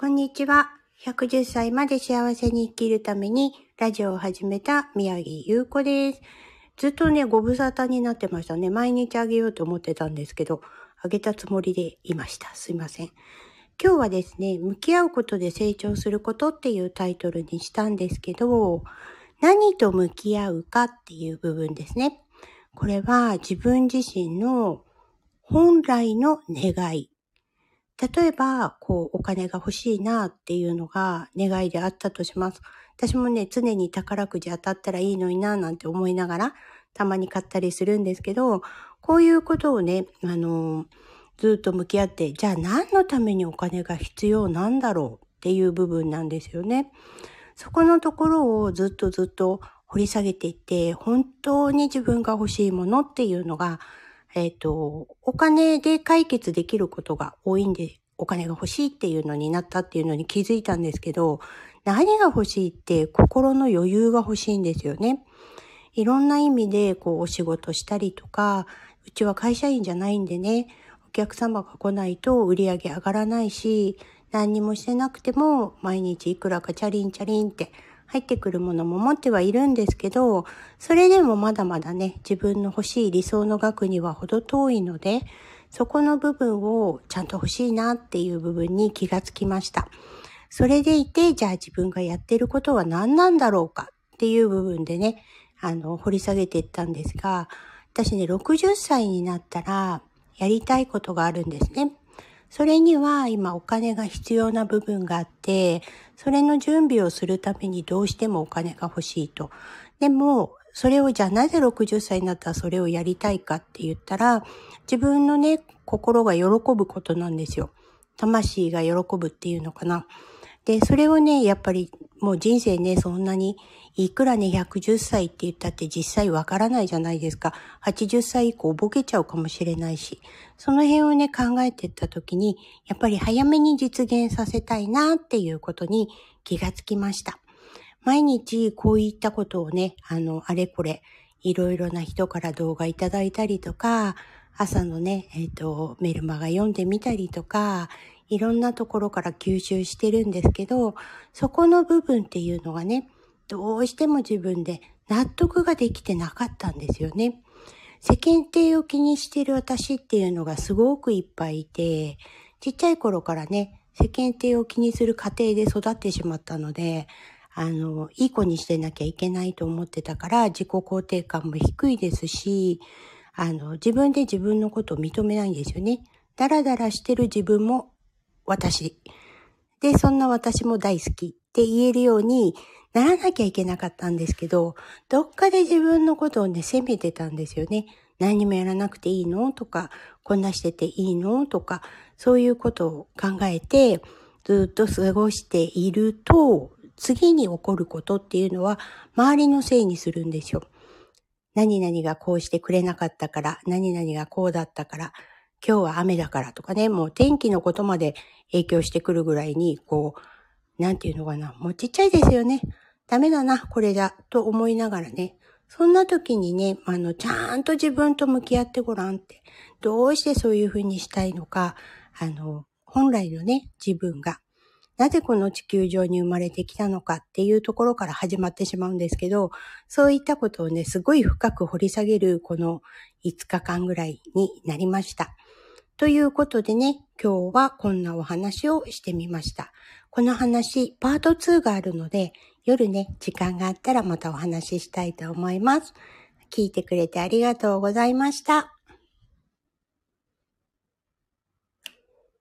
こんにちは。110歳まで幸せに生きるためにラジオを始めた宮城優子です。ずっとね、ご無沙汰になってましたね。毎日あげようと思ってたんですけど、あげたつもりでいました。すいません。今日はですね、向き合うことで成長することっていうタイトルにしたんですけど、何と向き合うかっていう部分ですね。これは自分自身の本来の願い例えば、こう、お金が欲しいなっていうのが願いであったとします。私もね、常に宝くじ当たったらいいのにななんて思いながら、たまに買ったりするんですけど、こういうことをね、あの、ずっと向き合って、じゃあ何のためにお金が必要なんだろうっていう部分なんですよね。そこのところをずっとずっと掘り下げていって、本当に自分が欲しいものっていうのがえっ、ー、と、お金で解決できることが多いんで、お金が欲しいっていうのになったっていうのに気づいたんですけど、何が欲しいって心の余裕が欲しいんですよね。いろんな意味でこうお仕事したりとか、うちは会社員じゃないんでね、お客様が来ないと売り上げ上がらないし、何にもしてなくても毎日いくらかチャリンチャリンって入ってくるものも持ってはいるんですけど、それでもまだまだね、自分の欲しい理想の額には程遠いので、そこの部分をちゃんと欲しいなっていう部分に気がつきました。それでいて、じゃあ自分がやってることは何なんだろうか？っていう部分でね、あの、掘り下げていったんですが、私ね、60歳になったらやりたいことがあるんですね。それには今お金が必要な部分があって、それの準備をするためにどうしてもお金が欲しいと。でも、それをじゃあなぜ60歳になったらそれをやりたいかって言ったら、自分のね、心が喜ぶことなんですよ。魂が喜ぶっていうのかな。で、それをね、やっぱりもう人生ね、そんなに、いくらね、110歳って言ったって実際わからないじゃないですか。80歳以降ボケちゃうかもしれないし。その辺をね、考えてった時に、やっぱり早めに実現させたいなっていうことに気がつきました。毎日こういったことをね、あの、あれこれ、いろいろな人から動画いただいたりとか、朝のね、えっ、ー、と、メルマガ読んでみたりとか、いろんなところから吸収してるんですけど、そこの部分っていうのがね、どうしても自分で納得ができてなかったんですよね。世間体を気にしてる私っていうのがすごくいっぱいいて、ちっちゃい頃からね、世間体を気にする家庭で育ってしまったので、あの、いい子にしてなきゃいけないと思ってたから、自己肯定感も低いですし、あの、自分で自分のことを認めないんですよね。だらだらしてる自分も私。で、そんな私も大好きって言えるようにならなきゃいけなかったんですけど、どっかで自分のことをね、責めてたんですよね。何もやらなくていいのとか、こんなしてていいのとか、そういうことを考えて、ずっと過ごしていると、次に起こることっていうのは、周りのせいにするんですよ。何々がこうしてくれなかったから、何々がこうだったから、今日は雨だからとかね、もう天気のことまで影響してくるぐらいに、こう、なんていうのかな、もうちっちゃいですよね。ダメだな、これだ、と思いながらね。そんな時にね、あの、ちゃんと自分と向き合ってごらんって。どうしてそういうふうにしたいのか、あの、本来のね、自分が、なぜこの地球上に生まれてきたのかっていうところから始まってしまうんですけど、そういったことをね、すごい深く掘り下げるこの5日間ぐらいになりました。ということでね、今日はこんなお話をしてみました。この話、パート2があるので、夜ね、時間があったらまたお話ししたいと思います。聞いてくれてありがとうございました。